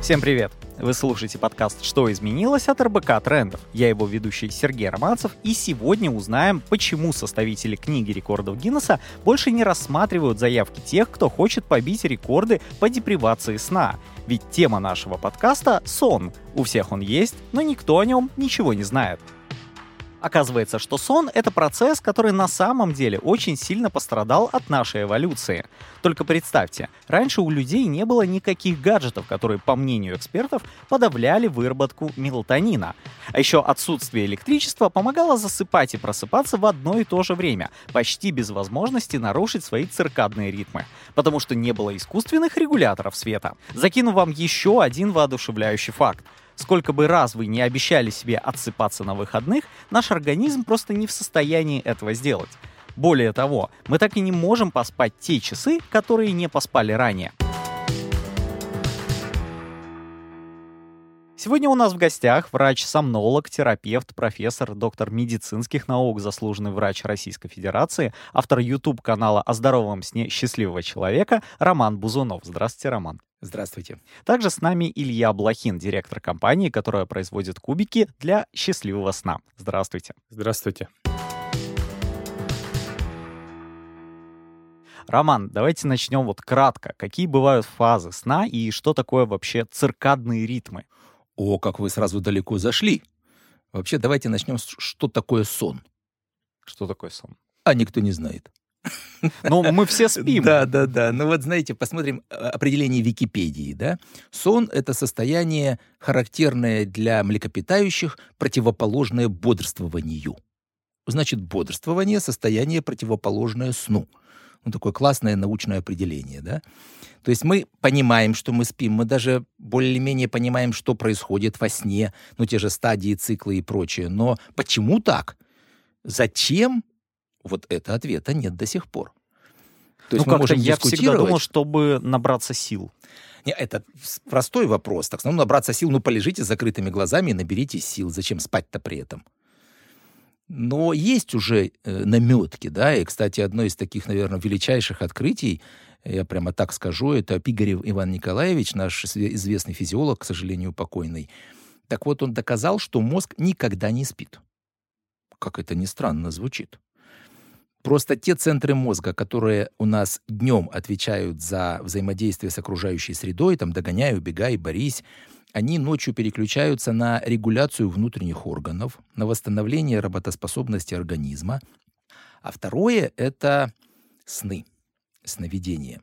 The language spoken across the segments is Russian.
Всем привет! Вы слушаете подкаст «Что изменилось» от РБК Трендов. Я его ведущий Сергей Романцев, и сегодня узнаем, почему составители книги рекордов Гиннесса больше не рассматривают заявки тех, кто хочет побить рекорды по депривации сна. Ведь тема нашего подкаста — сон. У всех он есть, но никто о нем ничего не знает. Оказывается, что сон — это процесс, который на самом деле очень сильно пострадал от нашей эволюции. Только представьте, раньше у людей не было никаких гаджетов, которые, по мнению экспертов, подавляли выработку мелатонина. А еще отсутствие электричества помогало засыпать и просыпаться в одно и то же время, почти без возможности нарушить свои циркадные ритмы, потому что не было искусственных регуляторов света. Закину вам еще один воодушевляющий факт. Сколько бы раз вы не обещали себе отсыпаться на выходных, наш организм просто не в состоянии этого сделать. Более того, мы так и не можем поспать те часы, которые не поспали ранее. Сегодня у нас в гостях врач-сомнолог, терапевт, профессор, доктор медицинских наук, заслуженный врач Российской Федерации, автор YouTube-канала о здоровом сне счастливого человека Роман Бузунов. Здравствуйте, Роман. Здравствуйте. Также с нами Илья Блохин, директор компании, которая производит кубики для счастливого сна. Здравствуйте. Здравствуйте. Роман, давайте начнем вот кратко. Какие бывают фазы сна и что такое вообще циркадные ритмы? О, как вы сразу далеко зашли. Вообще, давайте начнем с что такое сон. Что такое сон? А никто не знает. Ну, мы все спим. Да, да, да. Ну вот, знаете, посмотрим э, определение Википедии, да. Сон — это состояние, характерное для млекопитающих, противоположное бодрствованию. Значит, бодрствование — состояние, противоположное сну. Ну, такое классное научное определение, да. То есть мы понимаем, что мы спим, мы даже более-менее понимаем, что происходит во сне, ну, те же стадии, циклы и прочее. Но почему так? Зачем? Вот это ответа нет до сих пор. То есть ну, как-то я всегда думал, чтобы набраться сил. Не, это простой вопрос. Так, ну, набраться сил, ну, полежите с закрытыми глазами и наберите сил. Зачем спать-то при этом? Но есть уже э, наметки, да, и, кстати, одно из таких, наверное, величайших открытий, я прямо так скажу, это Пигарев Иван Николаевич, наш известный физиолог, к сожалению, покойный. Так вот, он доказал, что мозг никогда не спит. Как это ни странно звучит. Просто те центры мозга, которые у нас днем отвечают за взаимодействие с окружающей средой, там догоняй, убегай, борись, они ночью переключаются на регуляцию внутренних органов, на восстановление работоспособности организма. А второе — это сны, сновидения.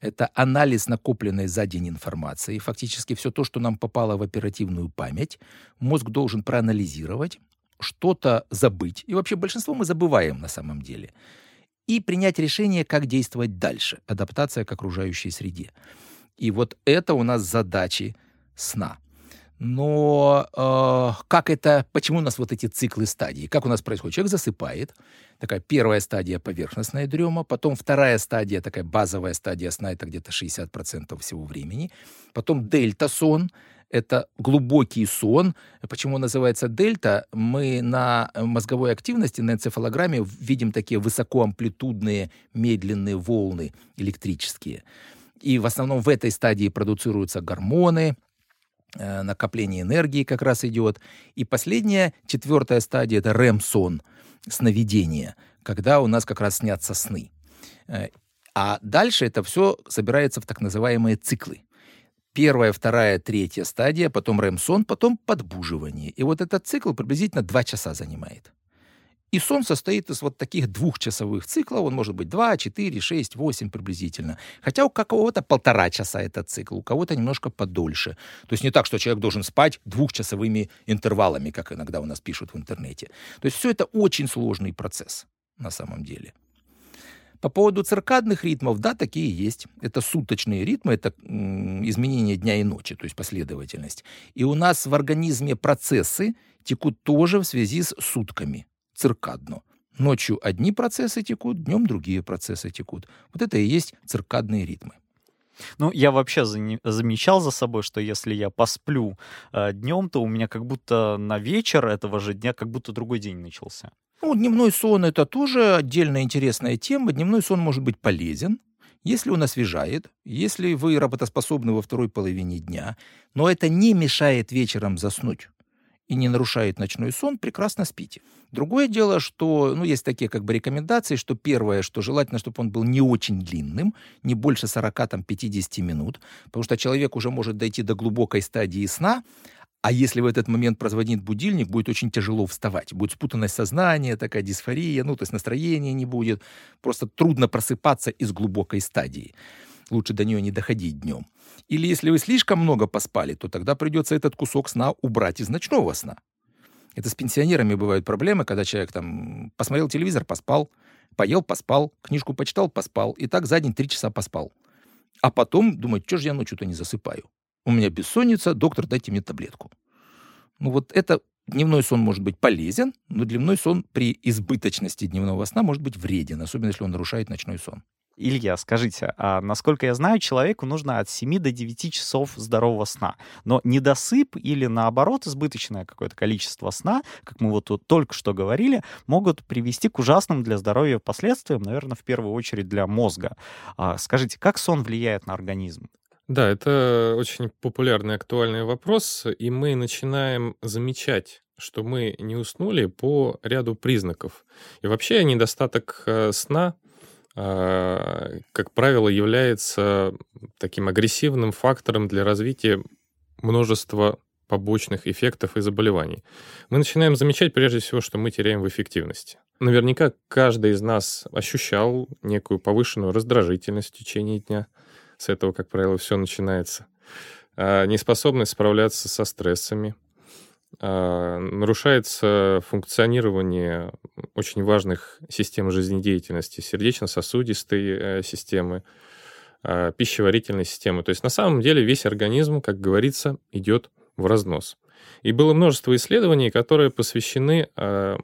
Это анализ накопленной за день информации. Фактически все то, что нам попало в оперативную память, мозг должен проанализировать, что-то забыть. И вообще большинство мы забываем на самом деле. И принять решение, как действовать дальше. Адаптация к окружающей среде. И вот это у нас задачи сна. Но э, как это, почему у нас вот эти циклы стадий? Как у нас происходит? Человек засыпает, такая первая стадия поверхностная дрема, потом вторая стадия, такая базовая стадия сна, это где-то 60% всего времени, потом дельта-сон, это глубокий сон. Почему он называется дельта? Мы на мозговой активности, на энцефалограмме видим такие высокоамплитудные медленные волны электрические. И в основном в этой стадии продуцируются гормоны, накопление энергии как раз идет. И последняя, четвертая стадия — это REM-сон, сновидение, когда у нас как раз снятся сны. Э, а дальше это все собирается в так называемые циклы первая, вторая, третья стадия, потом рэм-сон, потом подбуживание. И вот этот цикл приблизительно два часа занимает. И сон состоит из вот таких двухчасовых циклов. Он может быть 2, 4, 6, 8 приблизительно. Хотя у кого-то полтора часа этот цикл, у кого-то немножко подольше. То есть не так, что человек должен спать двухчасовыми интервалами, как иногда у нас пишут в интернете. То есть все это очень сложный процесс на самом деле. По поводу циркадных ритмов, да, такие есть. Это суточные ритмы, это изменение дня и ночи, то есть последовательность. И у нас в организме процессы текут тоже в связи с сутками, циркадно. Ночью одни процессы текут, днем другие процессы текут. Вот это и есть циркадные ритмы. Ну, я вообще за, замечал за собой, что если я посплю э, днем, то у меня как будто на вечер этого же дня как будто другой день начался. Ну, дневной сон — это тоже отдельная интересная тема. Дневной сон может быть полезен, Если он освежает, если вы работоспособны во второй половине дня, но это не мешает вечером заснуть, и не нарушает ночной сон, прекрасно спите. Другое дело, что, ну, есть такие как бы рекомендации, что первое, что желательно, чтобы он был не очень длинным, не больше 40-50 минут, потому что человек уже может дойти до глубокой стадии сна, а если в этот момент прозвонит будильник, будет очень тяжело вставать. Будет спутанность сознания, такая дисфория, ну, то есть настроения не будет. Просто трудно просыпаться из глубокой стадии. Лучше до нее не доходить днем. Или если вы слишком много поспали, то тогда придется этот кусок сна убрать из ночного сна. Это с пенсионерами бывают проблемы, когда человек там посмотрел телевизор, поспал, поел, поспал, книжку почитал, поспал, и так за день три часа поспал. А потом думает, что же я ночью-то не засыпаю? У меня бессонница, доктор, дайте мне таблетку. Ну вот это дневной сон может быть полезен, но дневной сон при избыточности дневного сна может быть вреден, особенно если он нарушает ночной сон. Илья, скажите, а насколько я знаю, человеку нужно от 7 до 9 часов здорового сна. Но недосып или, наоборот, избыточное какое-то количество сна, как мы вот тут только что говорили, могут привести к ужасным для здоровья последствиям, наверное, в первую очередь для мозга. А скажите, как сон влияет на организм? Да, это очень популярный актуальный вопрос, и мы начинаем замечать что мы не уснули по ряду признаков. И вообще недостаток э, сна как правило, является таким агрессивным фактором для развития множества побочных эффектов и заболеваний. Мы начинаем замечать прежде всего, что мы теряем в эффективности. Наверняка каждый из нас ощущал некую повышенную раздражительность в течение дня. С этого, как правило, все начинается. А, неспособность справляться со стрессами, а, нарушается функционирование очень важных систем жизнедеятельности, сердечно-сосудистой э, системы, а, пищеварительной системы. То есть на самом деле весь организм, как говорится, идет в разнос. И было множество исследований, которые посвящены а,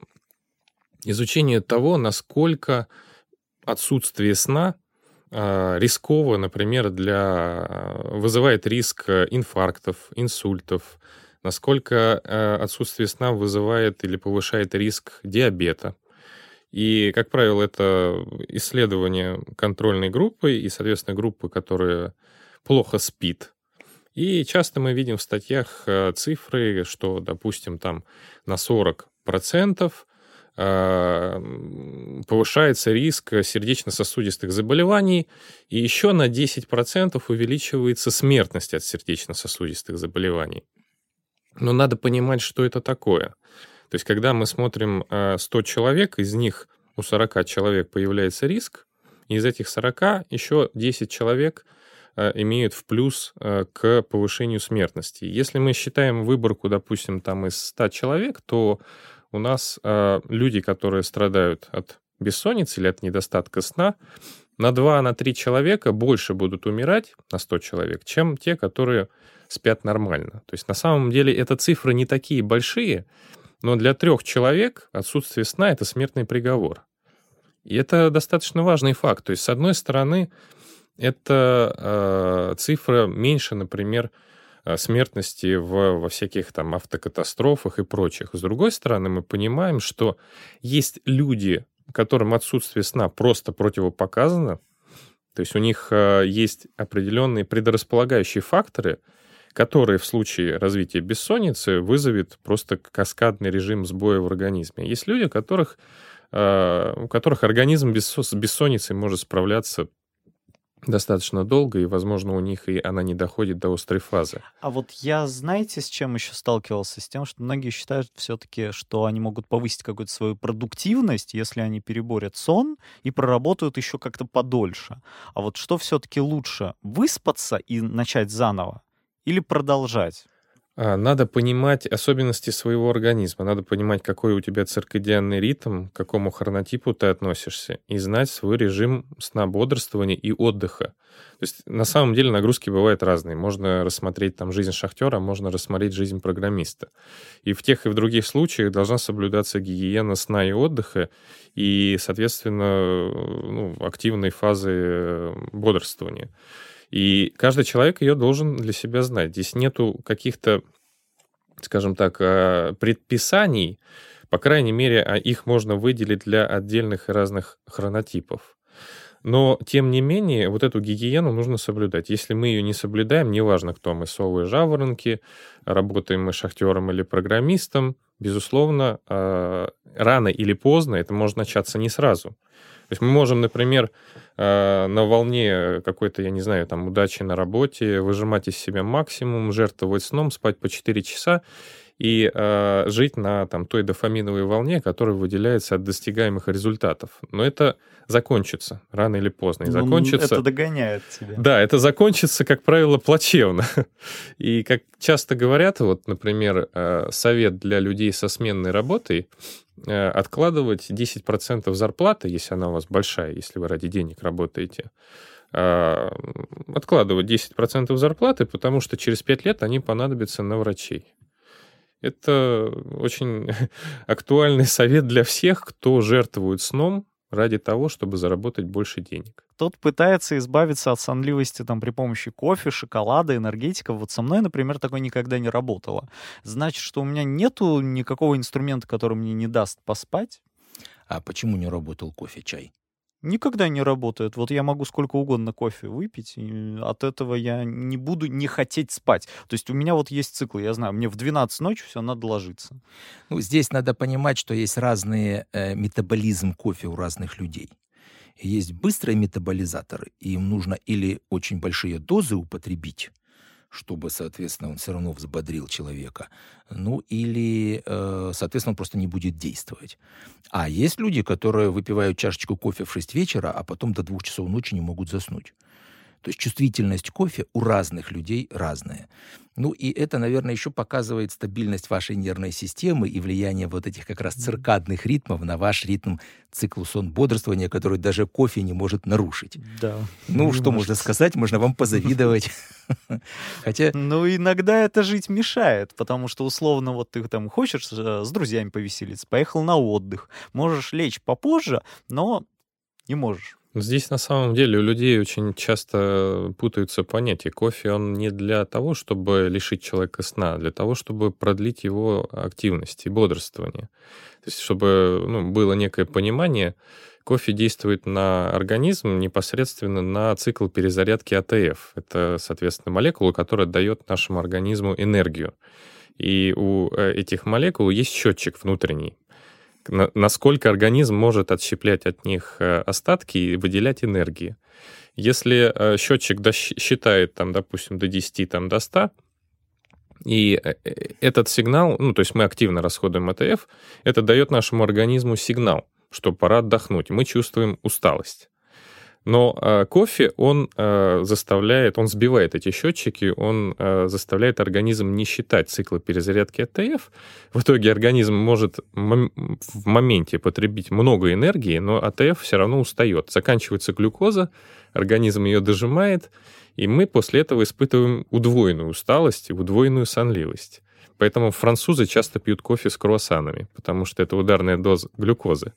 изучению того, насколько отсутствие сна рисково, например, для, вызывает риск инфарктов, инсультов, насколько э, отсутствие сна вызывает или повышает риск диабета. И, как правило, это исследование контрольной группы и, соответственно, группы, которая плохо спит. И часто мы видим в статьях э, цифры, что, допустим, там на 40% э, повышается риск сердечно-сосудистых заболеваний, и еще на 10% увеличивается смертность от сердечно-сосудистых заболеваний. Но надо понимать, что это такое. То есть, когда мы смотрим 100 э, человек, из них у 40 человек появляется риск, и из этих 40 еще 10 человек э, имеют в плюс э, к повышению смертности. Если мы считаем выборку, допустим, там из 100 человек, то у нас люди, которые страдают от бессонницы или от недостатка сна, на 2-3 на человека больше будут умирать на 100 человек, чем те, которые спят нормально. То есть на самом деле это цифры не такие большие, но для трех человек отсутствие сна — это смертный приговор. И это достаточно важный факт. То есть, с одной стороны, это э, цифра меньше, например, э, смертности в, во всяких там автокатастрофах и прочих. С другой стороны, мы понимаем, что есть люди, которым отсутствие сна просто противопоказано, то есть у них э, есть определенные предрасполагающие факторы, которые в случае развития бессонницы вызовет просто каскадный режим сбоя в организме. Есть люди, у которых, э, у которых организм без бессонницей может справляться достаточно долго, и, возможно, у них и она не доходит до острой фазы. А вот я, знаете, с чем еще сталкивался? С тем, что многие считают все-таки, что они могут повысить какую-то свою продуктивность, если они переборят сон и проработают еще как-то подольше. А вот что все-таки лучше, выспаться и начать заново или продолжать? А, надо понимать особенности своего организма, надо понимать, какой у тебя циркадианный ритм, к какому хронотипу ты относишься, и знать свой режим сна, бодрствования и отдыха. То есть на самом деле нагрузки бывают разные. Можно рассмотреть там жизнь шахтера, можно рассмотреть жизнь программиста. И в тех и в других случаях должна соблюдаться гигиена сна и отдыха, и, соответственно, ну, активной фазы бодрствования. И каждый человек ее должен для себя знать. Здесь нету каких-то, скажем так, а, предписаний, по крайней мере, а их можно выделить для отдельных и разных хронотипов. Но, тем не менее, вот эту гигиену нужно соблюдать. Если мы ее не соблюдаем, неважно, кто мы, совы, жаворонки, работаем мы шахтером или программистом, безусловно, э, рано или поздно это может начаться не сразу. То есть мы можем, например, э, на волне какой-то, я не знаю, там, удачи на работе выжимать из себя максимум, жертвовать сном, спать по 4 часа, и э, жить на там, той дофаминовой волне, которая выделяется от достигаемых результатов. Но это закончится рано или поздно. И Ну, закончится... Это догоняет тебя. Да, это закончится, как правило, плачевно. И как часто говорят, вот, например, э, совет для людей со сменной работой э, откладывать 10% зарплаты, если она у вас большая, если вы ради денег работаете, откладывать 10% зарплаты, потому что через 5 лет они понадобятся на врачей. Это очень актуальный совет для всех, кто жертвует сном ради того, чтобы заработать больше денег. Тот пытается избавиться от сонливости там при помощи кофе, шоколада, энергетиков. Вот со мной, например, такое никогда не работало. Значит, что у меня нету никакого инструмента, который мне не даст поспать. А почему не работал кофе, чай? Никогда не работает. Вот я могу сколько угодно кофе выпить, и от этого я не буду не хотеть спать. То есть у меня вот есть цикл, я знаю, мне в 12 ночи все надо ложиться. Ну, здесь надо понимать, что есть разные э, метаболизм кофе у разных людей. Есть быстрые метаболизаторы, и им нужно или очень большие дозы употребить, чтобы, соответственно, он все равно взбодрил человека, ну или, э, соответственно, он просто не будет действовать. А есть люди, которые выпивают чашечку кофе в 6 вечера, а потом до 2 часов ночи не могут заснуть. То есть чувствительность кофе у разных людей разная. Ну и это, наверное, еще показывает стабильность вашей нервной системы и влияние вот этих как раз циркадных ритмов на ваш ритм цикл сон бодрствования, который даже кофе не может нарушить. Да. Ну, что можно сказать? Можно вам позавидовать. Хотя... Ну, иногда это жить мешает, потому что, условно, вот ты там хочешь э, с друзьями повеселиться, поехал на отдых, можешь лечь попозже, но не можешь. Здесь на самом деле у людей очень часто путаются понятия. Кофе, он не для того, чтобы лишить человека сна, а для того, чтобы продлить его активность и бодрствование. То есть, чтобы ну, было некое понимание, кофе действует на организм непосредственно на цикл перезарядки АТФ. Это, соответственно, молекула, которая дает нашему организму энергию. И у этих молекул есть счетчик внутренний, насколько организм может отщеплять от них остатки и выделять энергии. Если счетчик считает, там, допустим, до 10, там, до 100, и этот сигнал, ну, то есть мы активно расходуем АТФ, это дает нашему организму сигнал, что пора отдохнуть. Мы чувствуем усталость. Но э, кофе, он э, заставляет, он сбивает эти счетчики, он э, заставляет организм не считать циклы перезарядки АТФ. В итоге организм может мом- в моменте потребить много энергии, но АТФ все равно устает. Заканчивается глюкоза, организм ее дожимает, и мы после этого испытываем удвоенную усталость и удвоенную сонливость. Поэтому французы часто пьют кофе с круассанами, потому что это ударная доза глюкозы.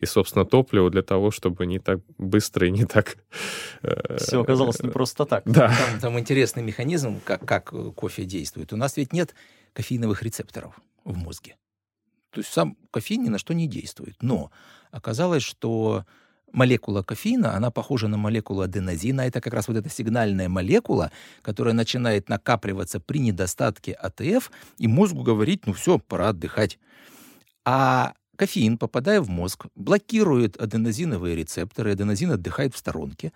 И, собственно, топливо для того, чтобы не так быстро и не так... Все оказалось не просто так. Да. Там, там интересный механизм, как, как кофе действует. У нас ведь нет кофеиновых рецепторов в мозге. То есть сам кофеин ни на что не действует. Но оказалось, что молекула кофеина, она похожа на молекулу аденозина. Это как раз вот эта сигнальная молекула, которая начинает накапливаться при недостатке АТФ, и мозгу говорить, ну все, пора отдыхать. А кофеин, попадая в мозг, блокирует аденозиновые рецепторы, аденозин отдыхает в сторонке,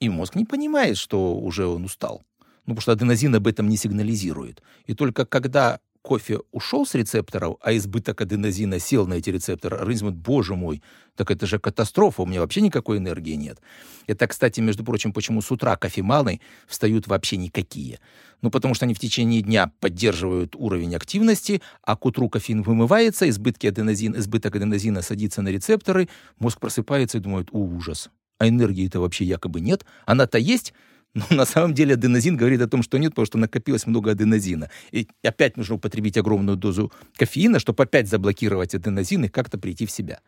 и мозг не понимает, что уже он устал. Ну, потому что аденозин об этом не сигнализирует. И только когда кофе ушел с рецепторов, а избыток аденозина сел на эти рецепторы, организм говорит, боже мой, так это же катастрофа, у меня вообще никакой энергии нет. Это, кстати, между прочим, почему с утра кофеманы встают вообще никакие. Ну, потому что они в течение дня поддерживают уровень активности, а к утру кофеин вымывается, избытки аденозин, избыток аденозина садится на рецепторы, мозг просыпается и думает, о, ужас, а энергии-то вообще якобы нет, она-то есть, но на самом деле аденозин говорит о том, что нет, потому что накопилось много аденозина. И опять нужно употребить огромную дозу кофеина, чтобы опять заблокировать аденозин и как-то прийти в себя.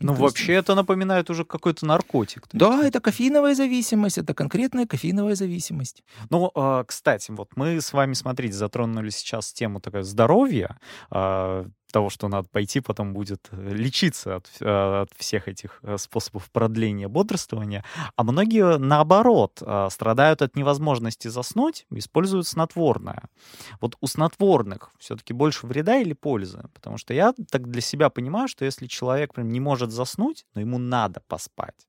Ну, вообще это напоминает уже какой-то наркотик. Да, это кофеиновая зависимость, это конкретная кофеиновая зависимость. Ну, э, кстати, вот мы с вами, смотрите, затронули сейчас тему такая здоровья. Того, что надо пойти потом будет э, лечиться от, э, от всех этих э, способов продления бодрствования. А многие, наоборот, страдают от невозможности заснуть, используют снотворное. Вот у снотворных все-таки больше вреда или пользы? Потому что я так для себя понимаю, что если человек прям не может заснуть, но ему надо поспать,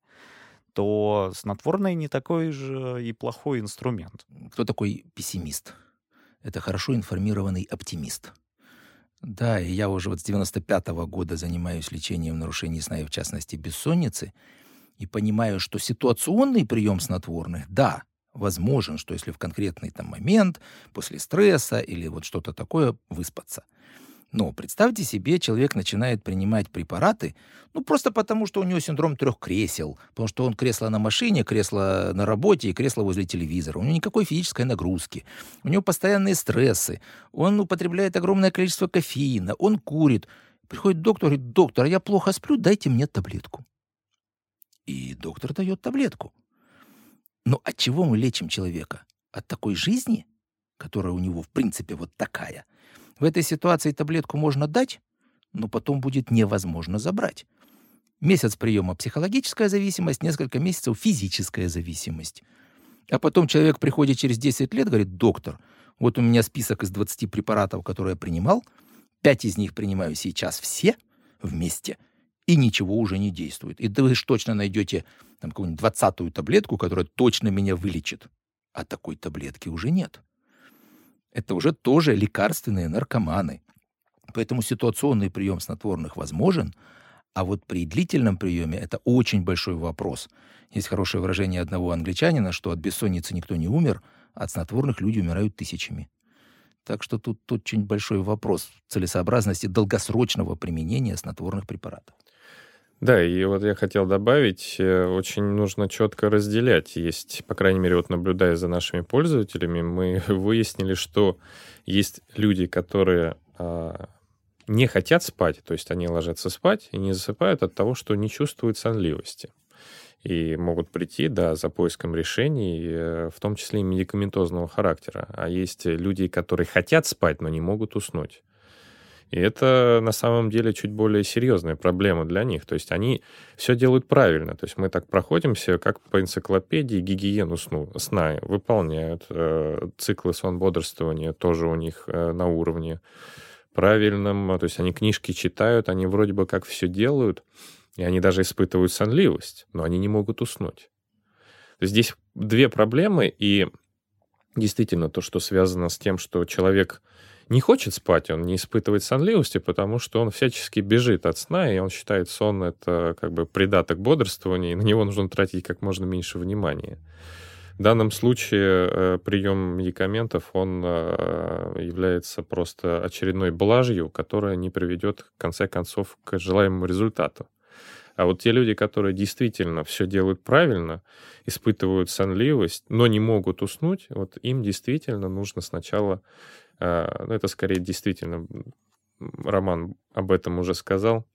то снотворное не такой же и плохой инструмент. Кто такой пессимист? Это хорошо информированный оптимист. Да, и я уже вот с 95 -го года занимаюсь лечением нарушений сна и, в частности, бессонницы, и понимаю, что ситуационный прием снотворных, да, возможен, что если в конкретный там момент, после стресса или вот что-то такое, выспаться – но представьте себе, человек начинает принимать препараты, ну, просто потому, что у него синдром трех кресел, потому что он кресло на машине, кресло на работе и кресло возле телевизора. У него никакой физической нагрузки, у него постоянные стрессы, он употребляет огромное количество кофеина, он курит. Приходит доктор и говорит, доктор, я плохо сплю, дайте мне таблетку. И доктор дает таблетку. Но от чего мы лечим человека? От такой жизни, которая у него в принципе вот такая – в этой ситуации таблетку можно дать, но потом будет невозможно забрать. Месяц приема психологическая зависимость, несколько месяцев физическая зависимость. А потом человек приходит через 10 лет, говорит, доктор, вот у меня список из 20 препаратов, которые я принимал, 5 из них принимаю сейчас все вместе, и ничего уже не действует. И вы же точно найдете там какую-нибудь двадцатую таблетку, которая точно меня вылечит. А такой таблетки уже нет это уже тоже лекарственные наркоманы. Поэтому ситуационный прием снотворных возможен, а вот при длительном приеме это очень большой вопрос. Есть хорошее выражение одного англичанина, что от бессонницы никто не умер, а от снотворных люди умирают тысячами. Так что тут, тут очень большой вопрос целесообразности долгосрочного применения снотворных препаратов. Да, и вот я хотел добавить, э, очень нужно четко разделять. Есть, по крайней мере, вот наблюдая за нашими пользователями, мы выяснили, что есть люди, которые а, не хотят спать, то есть они ложатся спать и не засыпают от того, что не чувствуют сонливости. И могут прийти, да, за поиском решений, э, в том числе и медикаментозного характера. А есть люди, которые хотят спать, но не могут уснуть. И это на самом деле чуть более серьезная проблема для них. То есть они все делают правильно. То есть мы так проходимся, как по энциклопедии, гигиену сну, сна выполняют. Э, циклы сон-бодрствования тоже у них э, на уровне правильном. То есть они книжки читают, они вроде бы как все делают, и они даже испытывают сонливость, но они не могут уснуть. Здесь две проблемы, и действительно то, что связано с тем, что человек не хочет спать, он не испытывает сонливости, потому что он всячески бежит от сна, и он считает сон это как бы придаток бодрствования, и на него нужно тратить как можно меньше внимания. В данном случае э, прием медикаментов, он э, является просто очередной блажью, которая не приведет, в конце концов, к желаемому результату. А вот те люди, которые действительно все делают правильно, испытывают сонливость, но не могут уснуть, вот им действительно нужно сначала ну, это скорее действительно, Роман об этом уже сказал,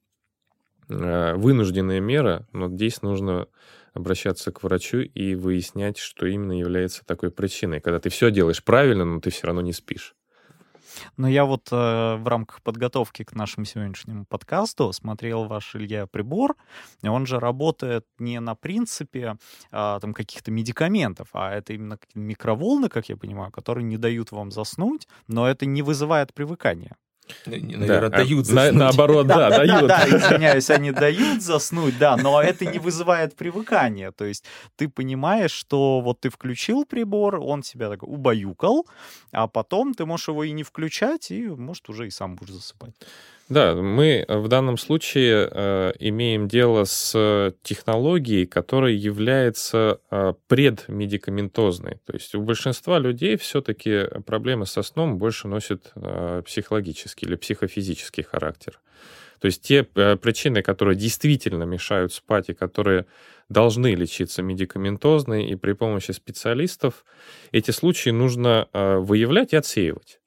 а, вынужденная мера, но здесь нужно обращаться к врачу и выяснять, что именно является такой причиной, когда ты все делаешь правильно, но ты все равно не спишь. Но я вот э, в рамках подготовки к нашему сегодняшнему подкасту смотрел ваш Илья прибор, он же работает не на принципе э, там каких-то медикаментов, а это именно микроволны, как я понимаю, которые не дают вам заснуть, но это не вызывает привыкания. Наверное, да. дают заснуть. На, наоборот, да, да, дают. Да, да, извиняюсь, они дают заснуть, да, но это не вызывает привыкания. То есть ты понимаешь, что вот ты включил прибор, он тебя так убаюкал, а потом ты можешь его и не включать, и, может, уже и сам будешь засыпать. Да, мы в данном случае э, имеем дело с технологией, которая является э, предмедикаментозной. То есть у большинства людей все-таки проблемы со сном больше носят э, психологический или психофизический характер. То есть те э, причины, которые действительно мешают спать и которые должны лечиться медикаментозно и при помощи специалистов, эти случаи нужно э, выявлять и отсеивать.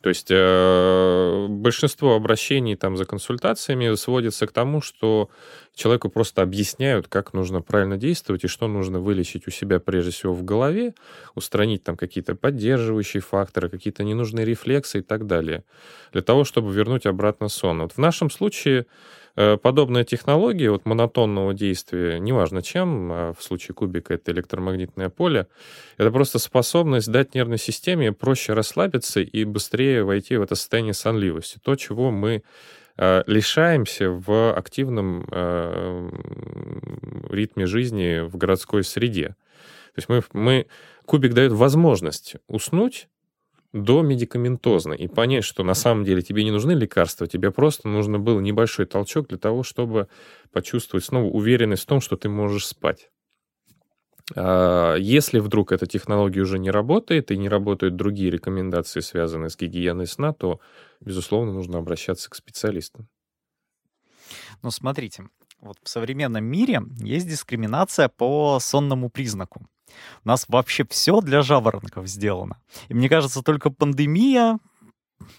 То есть э, большинство обращений там за консультациями сводится к тому, что человеку просто объясняют, как нужно правильно действовать и что нужно вылечить у себя прежде всего в голове, устранить там какие-то поддерживающие факторы, какие-то ненужные рефлексы и так далее, для того, чтобы вернуть обратно сон. Вот в нашем случае подобная технология вот монотонного действия, неважно чем, а в случае кубика это электромагнитное поле, это просто способность дать нервной системе проще расслабиться и быстрее войти в это состояние сонливости. То, чего мы э, лишаемся в активном э, ритме жизни в городской среде. То есть мы, мы, кубик дает возможность уснуть, до медикаментозно и понять, что на самом деле тебе не нужны лекарства, тебе просто нужно был небольшой толчок для того, чтобы почувствовать снова уверенность в том, что ты можешь спать. А если вдруг эта технология уже не работает и не работают другие рекомендации, связанные с гигиеной сна, то, безусловно, нужно обращаться к специалистам. Ну, смотрите, вот в современном мире есть дискриминация по сонному признаку. У нас вообще все для жаворонков сделано. И мне кажется, только пандемия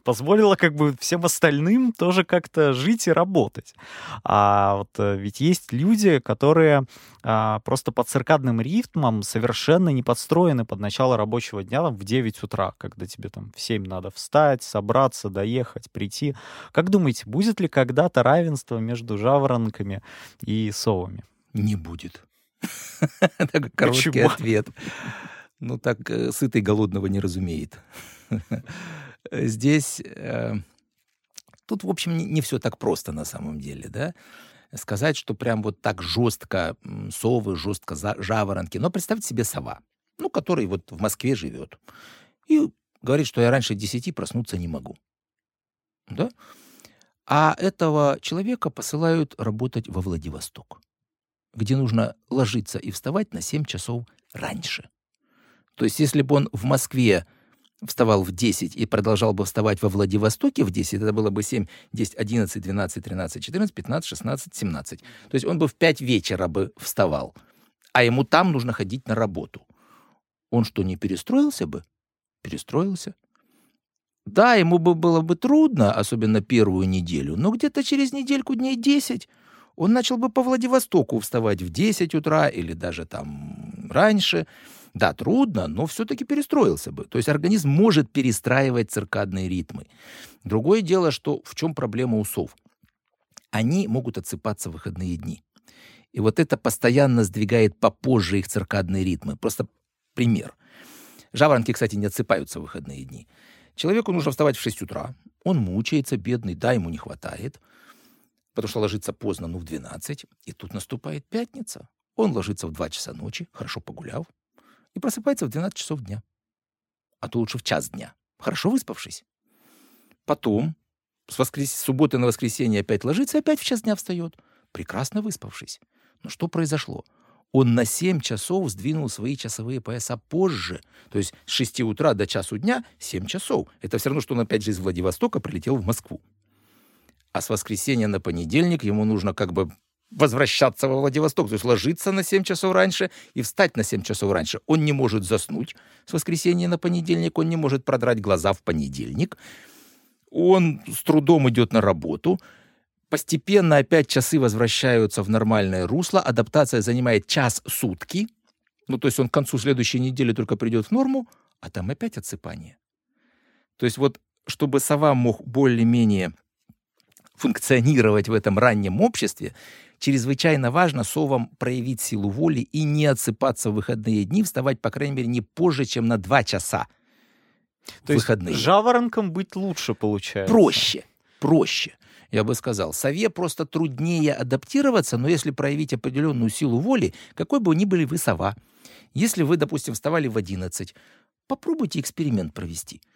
позволила как бы всем остальным тоже как-то жить и работать. А вот э, ведь есть люди, которые а, просто под циркадным ритмом совершенно не подстроены под начало рабочего дня там, в 9 утра, когда тебе там в 7 надо встать, собраться, доехать, прийти. Как думаете, будет ли когда-то равенство между жаворонками и совами? Не будет. Такой короткий ответ. Ну, так э, сытый голодного не разумеет. Здесь... Э, тут, в общем, не все так просто на самом деле, да? Сказать, что прям вот так жестко совы, жестко жаворонки. Но представьте себе сова, ну, который вот в Москве живет. И говорит, что я раньше 10 проснуться не могу. Да? А этого человека посылают работать во Владивосток где нужно ложиться и вставать на 7 часов раньше. То есть если бы он в Москве вставал в 10 и продолжал бы вставать во Владивостоке в 10, это было бы 7, 10, 11, 12, 13, 14, 15, 16, 17. То есть он бы в 5 вечера бы вставал, а ему там нужно ходить на работу. Он что, не перестроился бы? Перестроился. Да, ему бы было бы трудно, особенно первую неделю, но где-то через недельку, дней 10, он начал бы по Владивостоку вставать в 10 утра или даже там раньше. Да, трудно, но все-таки перестроился бы. То есть организм может перестраивать циркадные ритмы. Другое дело, что в чем проблема у сов? Они могут отсыпаться в выходные дни. И вот это постоянно сдвигает попозже их циркадные ритмы. Просто пример. Жаворонки, кстати, не отсыпаются в выходные дни. Человеку нужно вставать в 6 утра. Он мучается, бедный, да, ему не хватает потому что ложится поздно, ну, в 12, и тут наступает пятница. Он ложится в 2 часа ночи, хорошо погуляв, и просыпается в 12 часов дня. А то лучше в час дня, хорошо выспавшись. Потом с воскрес... субботы на воскресенье опять ложится, опять в час дня встает, прекрасно выспавшись. Но что произошло? Он на 7 часов сдвинул свои часовые пояса позже. То есть с 6 утра до часу дня 7 часов. Это все равно, что он опять же из Владивостока прилетел в Москву а с воскресенья на понедельник ему нужно как бы возвращаться во Владивосток, то есть ложиться на 7 часов раньше и встать на 7 часов раньше. Он не может заснуть с воскресенья на понедельник, он не может продрать глаза в понедельник. Он с трудом идет на работу. Постепенно опять часы возвращаются в нормальное русло. Адаптация занимает час сутки. Ну, то есть он к концу следующей недели только придет в норму, а там опять отсыпание. То есть вот, чтобы сова мог более-менее функционировать в этом раннем обществе, чрезвычайно важно совам проявить силу воли и не отсыпаться в выходные дни, вставать, по крайней мере, не позже, чем на два часа. То выходные. есть жаворонком быть лучше получается? Проще, проще. Я бы сказал, сове просто труднее адаптироваться, но если проявить определенную силу воли, какой бы ни были вы сова, если вы, допустим, вставали в 11, попробуйте эксперимент провести –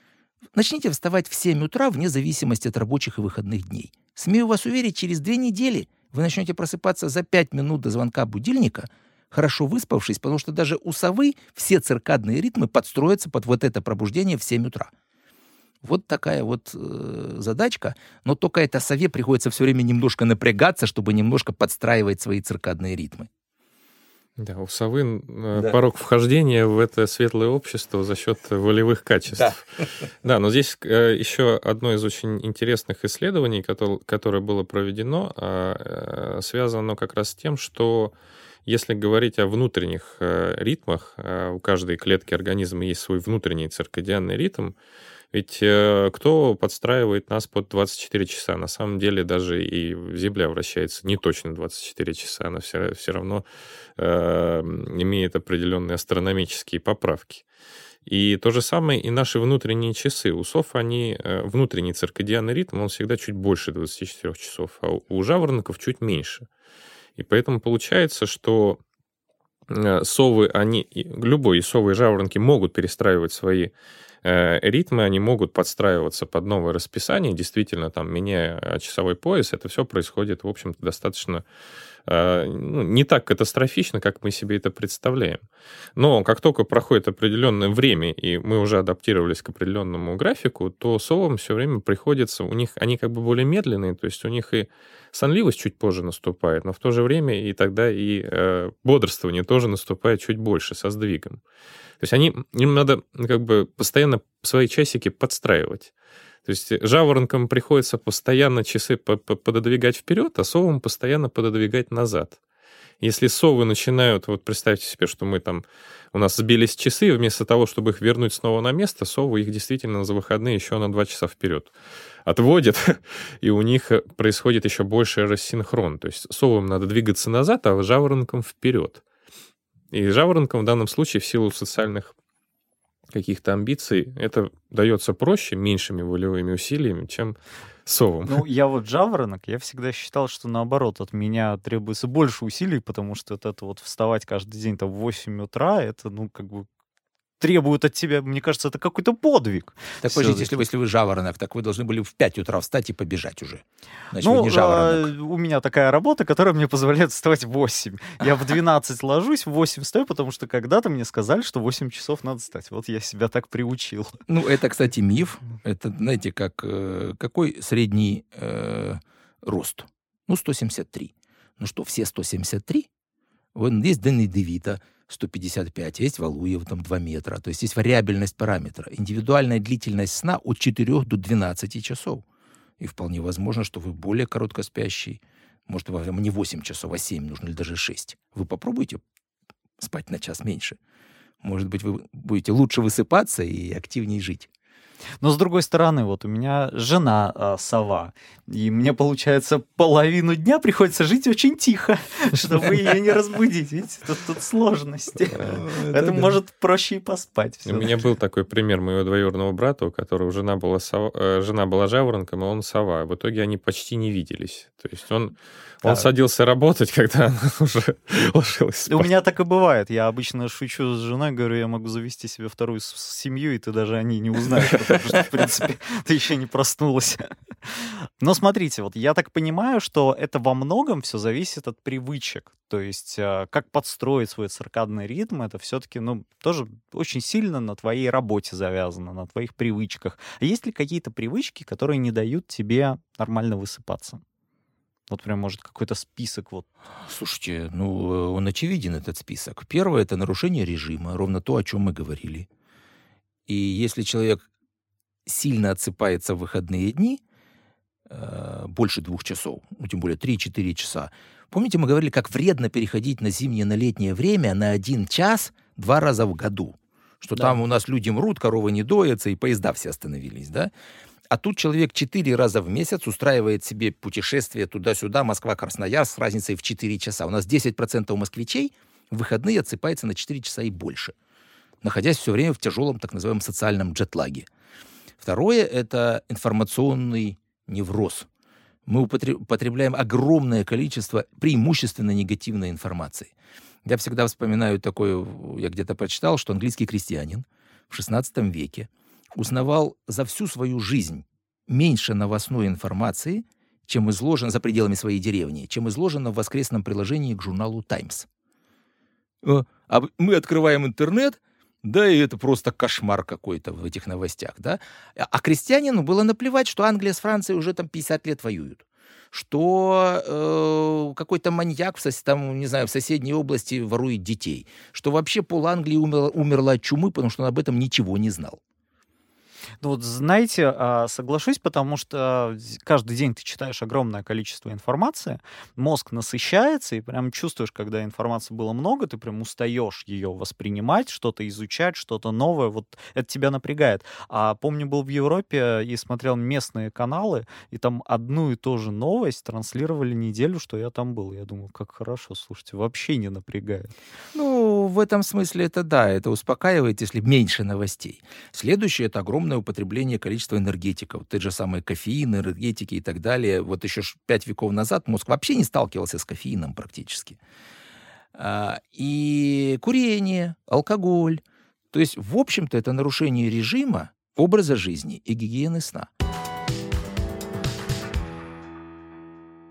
Начните вставать в 7 утра вне зависимости от рабочих и выходных дней. Смею вас уверить, через две недели вы начнете просыпаться за 5 минут до звонка будильника, хорошо выспавшись, потому что даже у совы все циркадные ритмы подстроятся под вот это пробуждение в 7 утра. Вот такая вот э, задачка, но только это сове приходится все время немножко напрягаться, чтобы немножко подстраивать свои циркадные ритмы. Да, у совы э, да. порог вхождения в это светлое общество за счет волевых качеств. Да, да но здесь э, еще одно из очень интересных исследований, которое было проведено, а, э, связано как раз с тем, что если говорить о внутренних ритмах, у каждой клетки организма есть свой внутренний циркадианный ритм, ведь э, кто подстраивает нас под 24 часа? На самом деле даже и Земля вращается не точно 24 часа, она все, все равно э, имеет определенные астрономические поправки. И то же самое и наши внутренние часы. У сов они, э, внутренний циркадианный ритм, он всегда чуть больше 24 часов, а у жаворонков чуть меньше. И поэтому получается, что э, совы, они, любой совы и жаворонки могут перестраивать свои ритмы, они могут подстраиваться под новое расписание, действительно, там, меняя э, часовой пояс, это все происходит, в общем-то, достаточно э, ну, не так катастрофично, как мы себе это представляем. Но как только проходит определенное время, и мы уже адаптировались к определенному графику, то совам все время приходится, у них, они как бы более медленные, то есть у них и сонливость чуть позже наступает, но в то же время и тогда и э, бодрствование тоже наступает чуть больше, со сдвигом. То есть они, им надо как бы постоянно свои часики подстраивать. То есть жаворонкам приходится постоянно часы пододвигать вперед, а совам постоянно пододвигать назад. Если совы начинают, вот представьте себе, что мы там, у нас сбились часы, вместо того, чтобы их вернуть снова на место, совы их действительно за выходные еще на два часа вперед отводят, и у них происходит еще больший рассинхрон. То есть совам надо двигаться назад, а жаворонкам вперед. И жаворонкам в данном случае в силу социальных каких-то амбиций это дается проще, меньшими волевыми усилиями, чем совам. Ну, я вот жаворонок, я всегда считал, что наоборот, от меня требуется больше усилий, потому что вот это вот вставать каждый день там в 8 утра, это, ну, как бы требуют от тебя, мне кажется, это какой-то подвиг. Так подождите, если вы, если вы жаворонок, так вы должны были в 5 утра встать и побежать уже. Значит, ну, а, у меня такая работа, которая мне позволяет вставать в 8. Я в 12 ложусь, в 8 встаю, потому что когда-то мне сказали, что 8 часов надо встать. Вот я себя так приучил. Ну, это, кстати, миф. Это, знаете, как э, какой средний э, рост? Ну, 173. Ну что, все 173? Вот есть Дэнни Девита, 155, есть Валуев, там 2 метра. То есть есть вариабельность параметра. Индивидуальная длительность сна от 4 до 12 часов. И вполне возможно, что вы более короткоспящий. Может, вам не 8 часов, а 7 нужно, или даже 6. Вы попробуйте спать на час меньше. Может быть, вы будете лучше высыпаться и активнее жить. Но с другой стороны, вот у меня жена э, сова, и мне, получается, половину дня приходится жить очень тихо, чтобы ее не разбудить. Видите, тут, тут сложности. Это может проще и поспать. У меня был такой пример моего двоюродного брата, у которого жена была, сова, э, жена была жаворонком, и он сова. В итоге они почти не виделись. То есть он он садился работать, когда она уже ложилась спать. У меня так и бывает. Я обычно шучу с женой, говорю, я могу завести себе вторую семью, и ты даже о ней не узнаешь, потому что, в принципе, ты еще не проснулась. Но смотрите, вот я так понимаю, что это во многом все зависит от привычек. То есть а, как подстроить свой циркадный ритм, это все-таки, ну, тоже очень сильно на твоей работе завязано, на твоих привычках. А есть ли какие-то привычки, которые не дают тебе нормально высыпаться? Вот прям, может, какой-то список вот. Слушайте, ну, он очевиден, этот список. Первое — это нарушение режима, ровно то, о чем мы говорили. И если человек сильно отсыпается в выходные дни, э, больше двух часов, ну, тем более 3-4 часа, помните, мы говорили, как вредно переходить на зимнее, на летнее время на один час два раза в году? Что да. там у нас люди мрут, коровы не доятся, и поезда все остановились, да? А тут человек четыре раза в месяц устраивает себе путешествие туда-сюда, Москва-Красноярск с разницей в 4 часа. У нас 10% москвичей в выходные отсыпается на 4 часа и больше, находясь все время в тяжелом так называемом социальном джетлаге. Второе — это информационный невроз. Мы употребляем огромное количество преимущественно негативной информации. Я всегда вспоминаю такое, я где-то прочитал, что английский крестьянин в XVI веке — узнавал за всю свою жизнь меньше новостной информации, чем изложено за пределами своей деревни, чем изложено в воскресном приложении к журналу «Таймс». Э, а мы открываем интернет, да, и это просто кошмар какой-то в этих новостях, да. А крестьянину было наплевать, что Англия с Францией уже там 50 лет воюют. что э, какой-то маньяк в, сос- там, не знаю, в соседней области ворует детей, что вообще пол Англии умерло, умерло от чумы, потому что он об этом ничего не знал. Ну вот знаете, а, соглашусь, потому что каждый день ты читаешь огромное количество информации, мозг насыщается, и прям чувствуешь, когда информации было много, ты прям устаешь ее воспринимать, что-то изучать, что-то новое, вот это тебя напрягает. А помню, был в Европе и смотрел местные каналы, и там одну и ту же новость транслировали неделю, что я там был. Я думаю, как хорошо, слушайте, вообще не напрягает. Ну, в этом смысле это да, это успокаивает, если меньше новостей. Следующее — это огромное количества энергетиков. Те же самые кофеин, энергетики и так далее. Вот еще пять веков назад мозг вообще не сталкивался с кофеином практически. А, И курение, алкоголь. То есть, в общем-то, это нарушение режима, образа жизни и гигиены сна.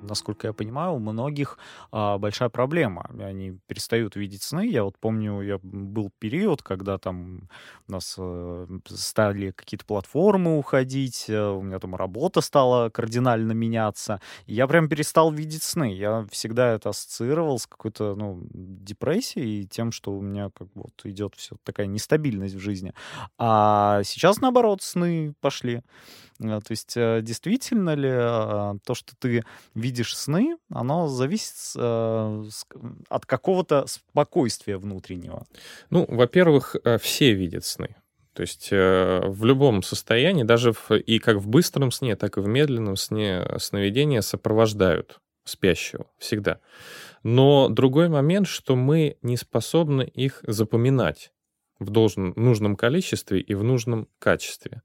Насколько я понимаю, у многих а, большая проблема. Они перестают видеть сны. Я вот помню, я был период, когда там у нас э, стали какие-то платформы уходить, э, у меня там работа стала кардинально меняться. И я прям перестал видеть сны. Я всегда это ассоциировал с какой-то ну, депрессией и тем, что у меня как вот идет все такая нестабильность в жизни. А сейчас, наоборот, сны пошли. А, То есть э, действительно ли а, то, что ты видишь сны, оно зависит э, от какого-то спокойствия внутреннего? Ну, во-первых, э, все видят сны. То есть э, в любом состоянии, даже в- и как в быстром сне, так и в медленном сне сновидения сопровождают спящего всегда. Но другой момент, что мы не способны их запоминать в должном, нужном количестве и в нужном качестве.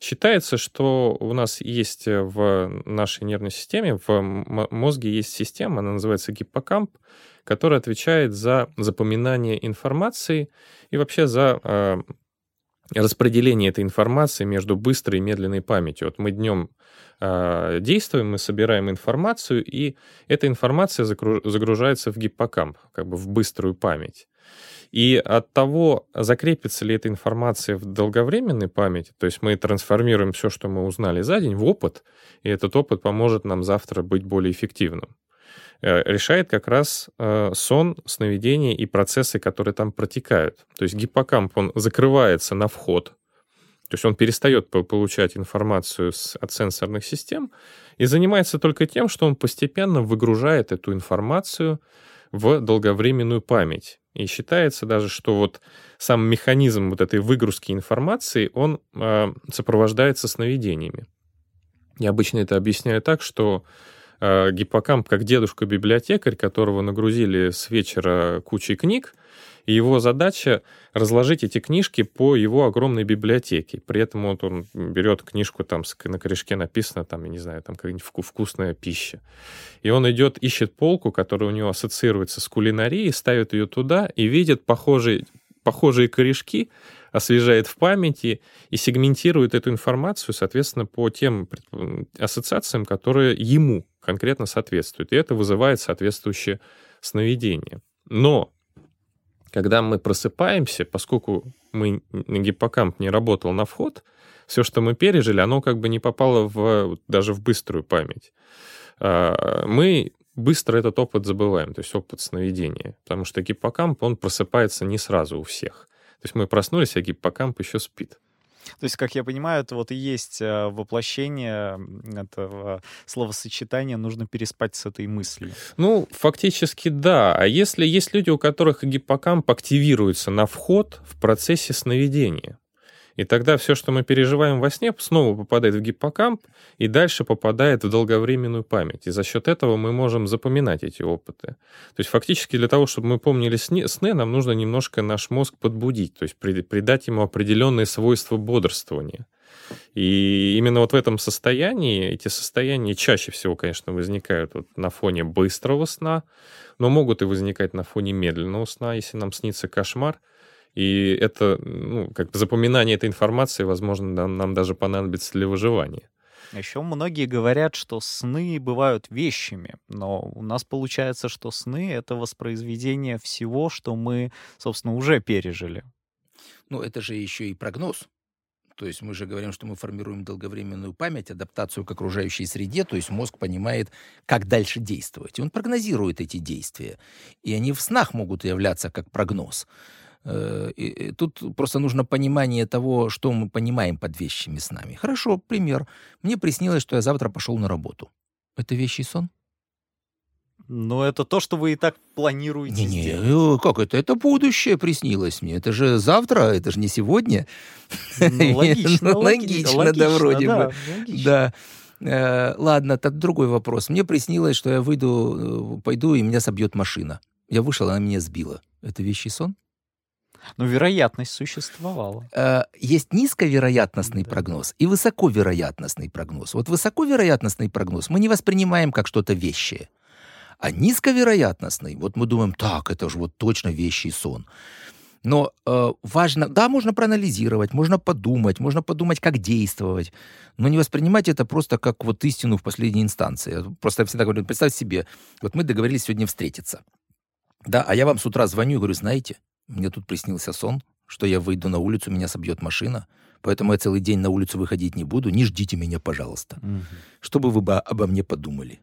Считается, что у нас есть в нашей нервной системе, в мозге есть система, она называется гиппокамп, которая отвечает за запоминание информации и вообще за э, распределение этой информации между быстрой и медленной памятью. Вот мы днем э, действуем, мы собираем информацию, и эта информация загружается в гиппокамп, как бы в быструю память. И от того, закрепится ли эта информация в долговременной памяти, то есть мы трансформируем все, что мы узнали за день, в опыт, и этот опыт поможет нам завтра быть более эффективным. Э, Решает как раз э, сон, сновидение и процессы, которые там протекают. То есть гиппокамп, он закрывается на вход, то есть он перестает по- получать информацию с- от сенсорных систем и занимается только тем, что он постепенно выгружает эту информацию в долговременную память. И считается даже, что вот сам механизм вот этой выгрузки информации, он э, сопровождается сновидениями. Я обычно это объясняю так, что э, гиппокамп как дедушка-библиотекарь, которого нагрузили с вечера кучей книг, и его задача разложить эти книжки по его огромной библиотеке. При этом вот он берет книжку, там на корешке написано, там, я не знаю, там какая-нибудь вку- вкусная пища. И он идет, ищет полку, которая у него ассоциируется с кулинарией, ставит ее туда и видит похожие, похожие корешки, освежает в памяти и сегментирует эту информацию, соответственно, по тем предп- ассоциациям, которые ему конкретно соответствуют. И это вызывает соответствующее сновидение. Но когда мы просыпаемся, поскольку мы, гиппокамп не работал на вход, все, что мы пережили, оно как бы не попало в, даже в быструю память. А, Мы быстро этот опыт забываем, то есть опыт сновидения, потому что гиппокамп, он просыпается не сразу у всех. То есть мы проснулись, а гиппокамп еще спит. То есть, как я понимаю, это вот и есть э, воплощение этого словосочетания «нужно переспать с этой мыслью». Ну, фактически да. А если есть люди, у которых гиппокамп активируется на вход в процессе сновидения, и тогда все, что мы переживаем во сне, снова попадает в гиппокамп и дальше попадает в долговременную память. И за счет этого мы можем запоминать эти опыты. То есть фактически для того, чтобы мы помнили сны, нам нужно немножко наш мозг подбудить, то есть при- придать ему определенные свойства бодрствования. И именно вот в этом состоянии, эти состояния чаще всего, конечно, возникают вот на фоне быстрого сна, но могут и возникать на фоне медленного сна, если нам снится кошмар. И это, ну, как бы запоминание этой информации, возможно, нам, нам даже понадобится для выживания. Еще многие говорят, что сны бывают вещами, но у нас получается, что сны — это воспроизведение всего, что мы, собственно, уже пережили. Ну, это же еще и прогноз. То есть мы же говорим, что мы формируем долговременную память, адаптацию к окружающей среде, то есть мозг понимает, как дальше действовать. И он прогнозирует эти действия. И они в снах могут являться как прогноз. Э, и тут просто нужно понимание того, что мы понимаем под вещими снами. Хорошо, пример. Мне приснилось, что я завтра пошел на работу. Это вещий сон? Но это то, что вы и так планируете не, сделать. Не, как это? Это будущее приснилось мне. Это же завтра, это же не сегодня. Ну, логично, логично, да, вроде бы. Да. Э, ладно, так другой вопрос. Мне приснилось, что я выйду, э, пойду, и меня собьет машина. Я вышел, она меня сбила. Это вещий сон? Но вероятность существовала. Э, есть низковероятностный да. прогноз и высоковероятностный прогноз. Вот высоковероятностный прогноз мы не воспринимаем как что-то вещее. А низковероятностный, вот мы думаем, так, это же вот точно вещий сон. Но э, важно, да, можно проанализировать, можно подумать, можно подумать, как действовать, но не воспринимать это просто как вот истину в последней инстанции. Просто я всегда говорю, представь себе, вот мы договорились сегодня встретиться, да, а я вам с утра звоню и говорю, знаете, мне тут приснился сон, что я выйду на улицу, меня собьет машина, поэтому я целый день на улицу выходить не буду, не ждите меня, пожалуйста. Угу. Что бы вы обо мне подумали?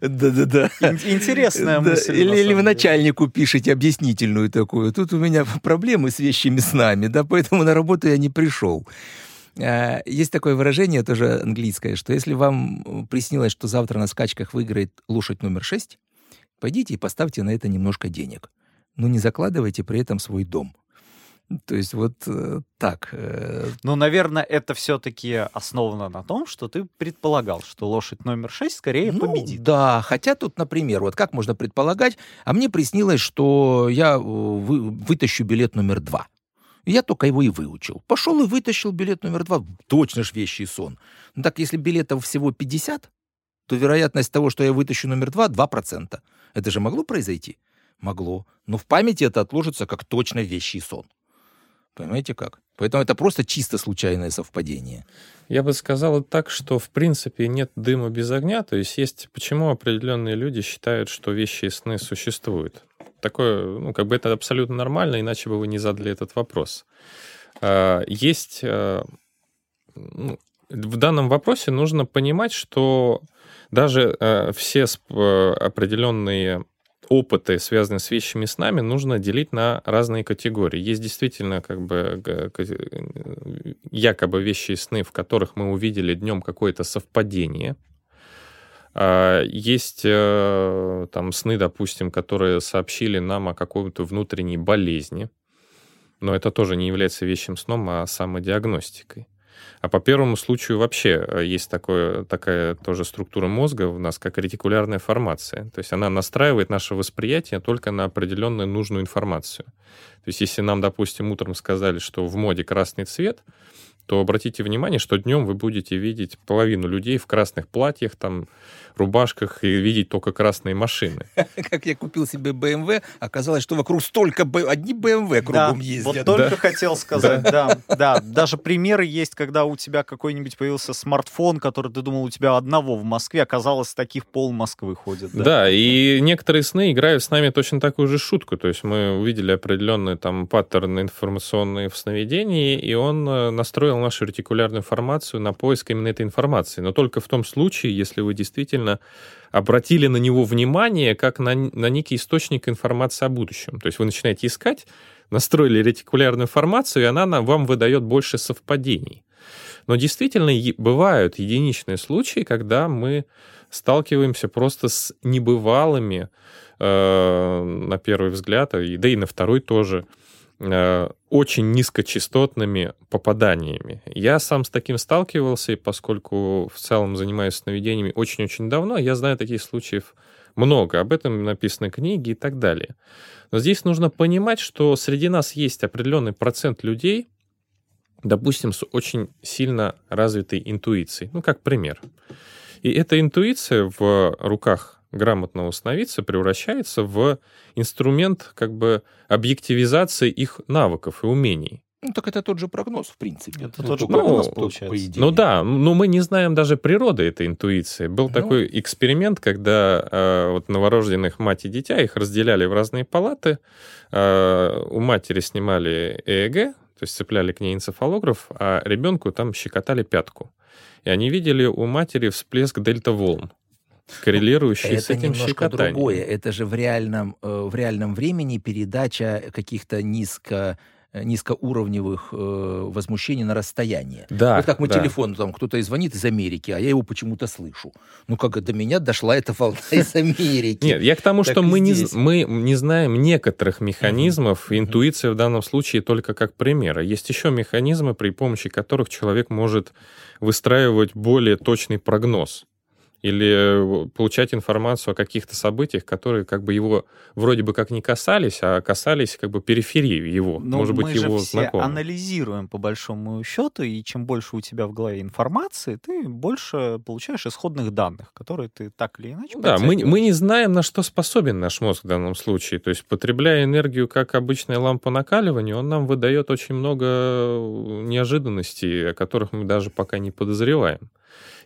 Да-да-да. Интересная мысль. Или в начальнику пишете объяснительную такую. Тут у меня проблемы с вещими снами, да, поэтому на работу я не пришел. А, есть такое выражение, тоже английское, что если вам приснилось, что завтра на скачках выиграет лошадь номер 6, пойдите и поставьте на это немножко денег. Но не закладывайте при этом свой дом. То есть вот э, так. Э... Ну, наверное, это все-таки основано на том, что ты предполагал, что лошадь номер 6 скорее ну, победит. Да, хотя тут, например, вот как можно предполагать, а мне приснилось, что я э, вы, вытащу билет номер 2. Я только его и выучил. Пошел и вытащил билет номер 2. Точно ж вещий сон. Ну так если билетов всего 50, то вероятность того, что я вытащу номер 2, 2%. Это же могло произойти? Могло. Но в памяти это отложится как точно вещий сон. Понимаете как? Поэтому это просто чисто случайное совпадение. Я бы сказал так, что в принципе нет дыма без огня. То есть есть почему определенные люди считают, что вещи и сны существуют. Такое, ну, как бы это абсолютно нормально, иначе бы вы не задали этот вопрос. А, есть а, ну, в данном вопросе нужно понимать, что даже а, все определенные опыты, связанные с вещами с нами, нужно делить на разные категории. Есть действительно как бы якобы вещи и сны, в которых мы увидели днем какое-то совпадение. А, есть э, там сны, допустим, которые сообщили нам о какой-то внутренней болезни, но это тоже не является вещим сном, а самодиагностикой. А по первому случаю вообще э, есть такое, такая тоже структура мозга у нас, как ретикулярная формация. То есть она настраивает наше восприятие только на определенную нужную информацию. То есть если нам, допустим, утром сказали, что в моде красный цвет, то обратите внимание, что днем вы будете видеть половину людей в красных платьях, там, рубашках и видеть только красные машины. Как я купил себе BMW, оказалось, что вокруг столько одни BMW кругом ездят. Вот только хотел сказать, да, да. Даже примеры есть, когда у тебя какой-нибудь появился смартфон, который ты думал у тебя одного в Москве, оказалось, таких пол Москвы ходит. Да, и некоторые сны играют с нами точно такую же шутку. То есть мы увидели определенный там паттерн информационный в сновидении, и он э, настроил нашу ретикулярную формацию на поиск именно этой информации. Но только в том случае, если вы действительно обратили на него внимание как на, на некий источник информации о будущем. То есть вы начинаете искать, настроили ретикулярную формацию, и она вам выдает больше совпадений. Но действительно бывают единичные случаи, когда мы сталкиваемся просто с небывалыми, э, на первый взгляд, да и на второй тоже, очень низкочастотными попаданиями. Я сам с таким сталкивался, и поскольку в целом занимаюсь сновидениями очень-очень давно, я знаю таких случаев много. Об этом написаны книги и так далее. Но здесь нужно понимать, что среди нас есть определенный процент людей, допустим, с очень сильно развитой интуицией. Ну, как пример. И эта интуиция в руках грамотного сновидца превращается в инструмент как бы объективизации их навыков и умений. Ну, так это тот же прогноз, в принципе. Это Ну, тот же прогноз, по- получается. по идее. Ну да, но мы не знаем даже природы этой интуиции. Был Ну. такой эксперимент, когда э, вот новорожденных мать и дитя их разделяли в разные палаты. Э, у матери снимали ЭЭГ, то есть цепляли к ней энцефалограф, а ребенку там щекотали пятку. И они видели у матери всплеск дельта-волн, коррелирующий с Это этим немножко щекотанием. другое. Это же в реальном, э, в реальном времени передача каких-то низко э, низкоуровневых э, возмущений на расстояние. Да, вот как мы да. телефон, там кто-то звонит из Америки, а я его почему-то слышу. Ну, как до меня дошла эта волна из Америки. Нет, я к тому, что мы не, мы не знаем некоторых механизмов, интуиция в данном случае только как пример. А Есть еще механизмы, при помощи которых человек может выстраивать более точный прогноз или э, получать информацию о каких-то событиях, которые как бы его вроде бы как не касались, а касались как бы периферии его, Ну, может быть, мы его же все знакомых. анализируем по большому счету, и чем больше у тебя в голове информации, ты больше получаешь исходных данных, которые ты так или иначе Да, мы, мы не знаем, на что способен наш мозг в данном случае. То есть, потребляя энергию как обычная лампа накаливания, он нам выдает очень много э, неожиданностей, о которых мы даже пока не подозреваем.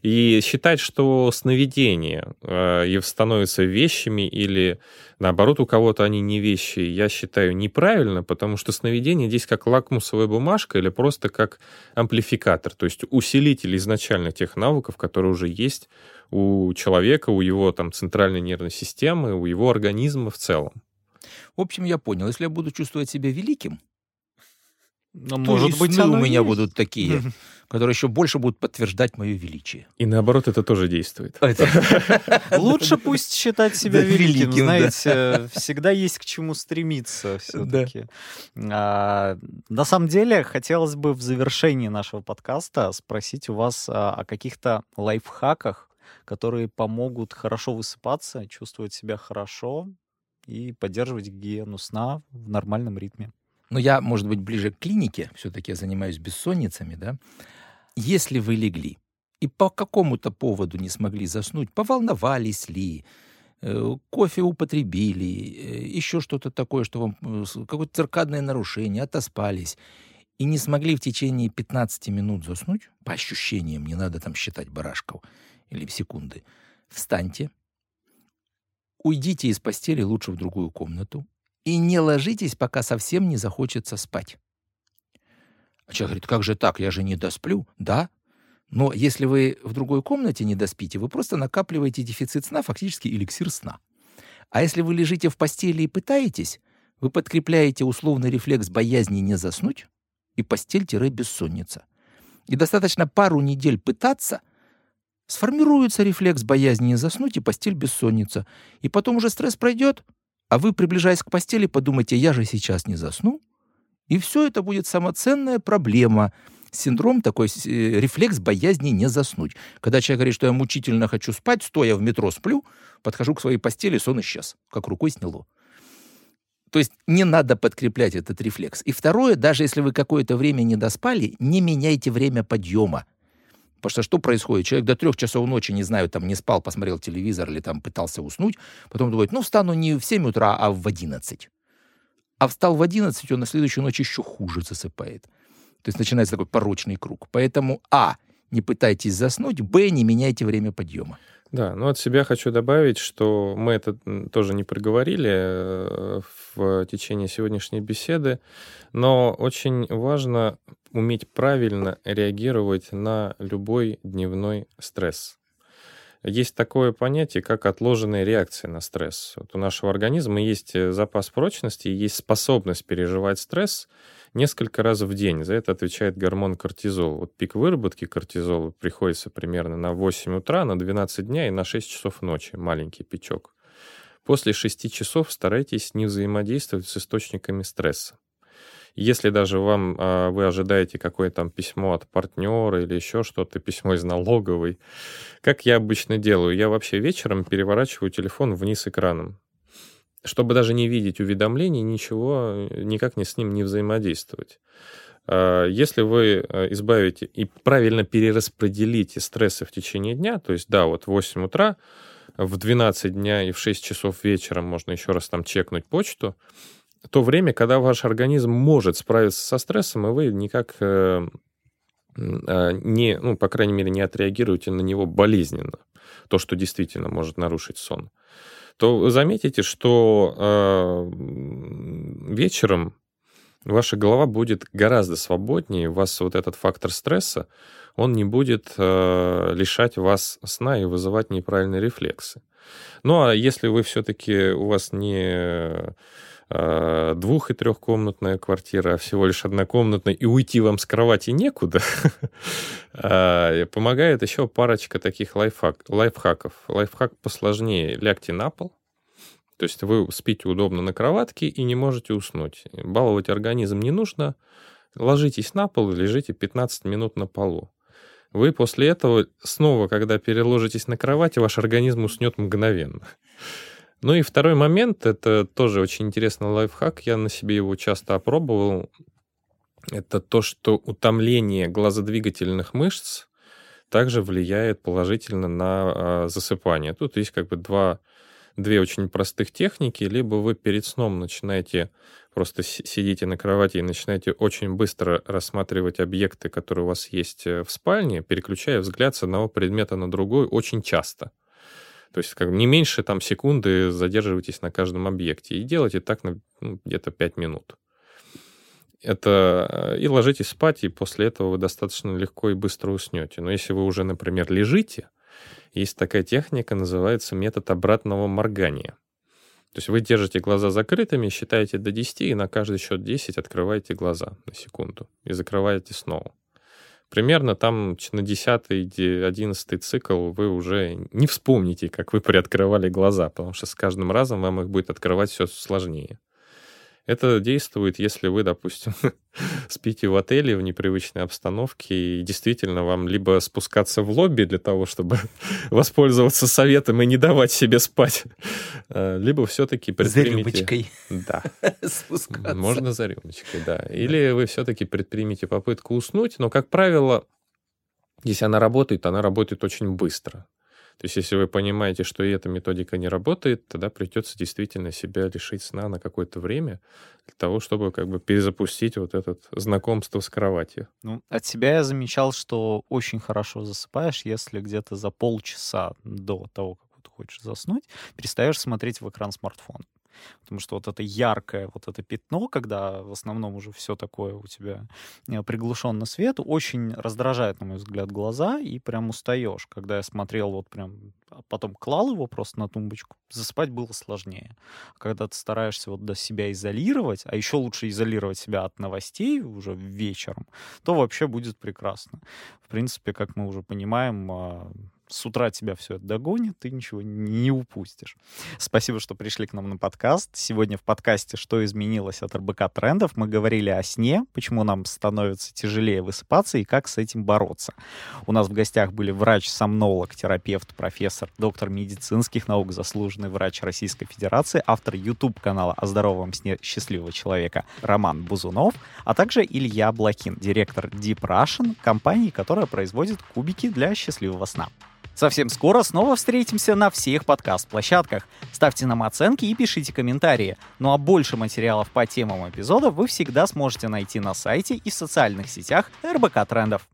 И считать, что сновидения э, становятся вещами или наоборот у кого-то они не вещи, я считаю неправильно, потому что сновидение здесь как лакмусовая бумажка или просто как амплификатор, то есть усилитель изначально тех навыков, которые уже есть у человека, у его там центральной нервной системы, у его организма в целом. В общем, я понял, если я буду чувствовать себя великим, Ну, то может и быть, сны у и меня есть. будут такие, которые еще больше будут подтверждать мое величие. И наоборот, это тоже действует. Лучше пусть считать себя великим, знаете, всегда есть к чему стремиться все-таки. на самом деле, хотелось бы в завершении нашего подкаста спросить у вас а, о каких-то лайфхаках, которые помогут хорошо высыпаться, чувствовать себя хорошо и поддерживать гигиену сна в нормальном ритме. Но я, может быть, ближе к клинике, все-таки я занимаюсь бессонницами, да. Если вы легли и по какому-то поводу не смогли заснуть, поволновались ли, э, кофе употребили, э, еще что-то такое, что вам э, какое-то циркадное нарушение, отоспались, и не смогли в течение 15 минут заснуть, по ощущениям, не надо там считать барашков или секунды, встаньте, уйдите из постели лучше в другую комнату, и не ложитесь, пока совсем не захочется спать. А человек говорит, как же так, я же не досплю. Да, но если вы в другой комнате не доспите, вы просто накапливаете дефицит сна, фактически эликсир сна. А если вы лежите в постели и пытаетесь, вы подкрепляете условный рефлекс боязни не заснуть и постель-бессонница. И достаточно пару недель пытаться, сформируется рефлекс боязни не заснуть и постель-бессонница. И потом уже стресс пройдет, а вы, приближаясь к постели, подумайте, я же сейчас не засну. И все это будет самоценная проблема. Синдром такой, э, рефлекс боязни не заснуть. Когда человек говорит, что я мучительно хочу спать, стоя в метро сплю, подхожу к своей постели, сон исчез, как рукой сняло. То есть не надо подкреплять этот рефлекс. И второе, даже если вы какое-то время не доспали, не меняйте время подъема. Потому что что происходит? Человек до трех часов ночи, не знаю, там не спал, посмотрел телевизор или там пытался уснуть, потом думает, ну, встану не в 7 утра, а в 11. А встал в 11, он на следующую ночь еще хуже засыпает. То есть начинается такой порочный круг. Поэтому, а, не пытайтесь заснуть, б, не меняйте время подъема. Да, ну от себя хочу добавить, что мы это тоже не проговорили э, в течение сегодняшней беседы, но очень важно уметь правильно реагировать на любой дневной стресс. Есть такое понятие, как отложенная реакция на стресс. Вот у нашего организма есть э, запас прочности, есть способность переживать стресс несколько раз в день. За это отвечает гормон кортизол. Вот пик выработки кортизола приходится примерно на 8 утра, на 12 дня и на 6 часов ночи. Маленький пичок. После 6 часов старайтесь не взаимодействовать с источниками стресса. Если даже вам а, вы ожидаете какое-то там письмо от партнера или еще что-то, письмо из налоговой, как я обычно делаю, я вообще вечером переворачиваю телефон вниз экраном, чтобы даже не видеть уведомлений, ничего, э, никак не с ним не взаимодействовать. А, Если вы э, избавите и правильно перераспределите стрессы в течение дня, то есть, да, вот в 8 утра, в 12 дня и в 6 часов вечера можно еще раз там чекнуть почту, то время, когда ваш организм может справиться со стрессом, и вы никак э, э, не, ну, по крайней мере, не отреагируете на него болезненно, то, что действительно может нарушить сон, то заметите, что э, вечером ваша голова будет гораздо свободнее, у вас вот этот фактор стресса, он не будет э, лишать вас сна и вызывать неправильные рефлексы. Ну а если вы все-таки, у вас не э, двух- и трехкомнатная квартира, а всего лишь однокомнатная, и уйти вам с кровати некуда, а, помогает еще парочка таких лайфхак, лайфхаков. Лайфхак посложнее. Лягте на пол, то есть вы спите удобно на кроватке и не можете уснуть. Баловать организм не нужно. Ложитесь на пол и лежите 15 минут на полу. Вы после этого снова, когда переложитесь на кровать, ваш организм уснет мгновенно. Ну и второй момент, это тоже очень интересный лайфхак, я на себе его часто опробовал. Это то, что утомление глазодвигательных мышц также влияет положительно на а, засыпание. Тут есть как бы два две очень простых техники. Либо вы перед сном начинаете просто сидите на кровати и начинаете очень быстро рассматривать объекты, которые у вас есть э, в спальне, переключая взгляд с одного предмета на другой очень часто. То есть как не меньше там секунды задерживайтесь на каждом объекте. И делайте так на ну, где-то 5 минут. Это э, и ложитесь спать, и после этого вы достаточно легко и быстро уснете. Но если вы уже, например, лежите, есть такая техника, называется метод обратного моргания. То есть вы держите глаза закрытыми, считаете до 10, и на каждый счет 10 открываете глаза на секунду и закрываете снова. Примерно там на 10-11 цикл вы уже не вспомните, как вы приоткрывали глаза, потому что с каждым разом вам их будет открывать все сложнее. Это действует, если вы, допустим, спите в отеле в непривычной обстановке, и действительно вам либо спускаться в лобби для того, чтобы воспользоваться советом и не давать себе спать, э, либо все-таки предпримите... За рюмочкой. Да. Спускаться. Можно за рюмочкой, да. Или вы все-таки предпримите попытку уснуть, но, как правило, если она работает, она работает очень быстро. То есть, если вы понимаете, что и эта методика не работает, тогда придется действительно себя лишить сна на какое-то время для того, чтобы как бы перезапустить вот это знакомство с кроватью. Ну, от себя я замечал, что очень хорошо засыпаешь, если где-то за полчаса до того, как ты хочешь заснуть, перестаешь смотреть в экран смартфона. Потому что вот это яркое, вот это пятно, когда в основном уже все такое у тебя э, приглушенно свет, очень раздражает, на мой взгляд, глаза, и прям устаешь. Когда я смотрел вот прям, а потом клал его просто на тумбочку, засыпать было сложнее. Когда ты стараешься вот до себя изолировать, а еще лучше изолировать себя от новостей уже вечером, то вообще будет прекрасно. В принципе, как мы уже понимаем, а, с утра тебя все это догонит, ты ничего не упустишь. Спасибо, что пришли к нам на подкаст. Сегодня в подкасте «Что изменилось от РБК трендов» мы говорили о сне, почему нам становится тяжелее высыпаться и как с этим бороться. У нас в гостях были врач-сомнолог, терапевт, профессор, доктор медицинских наук, заслуженный врач Российской Федерации, автор YouTube-канала о здоровом сне счастливого человека Роман Бузунов, а также Илья Блакин, директор Deep Russian, компании, которая производит кубики для счастливого сна. Совсем скоро снова встретимся на всех подкаст-площадках. Ставьте нам оценки и пишите комментарии. Ну а больше материалов по темам эпизода вы всегда сможете найти на сайте и в социальных сетях РБК Трендов.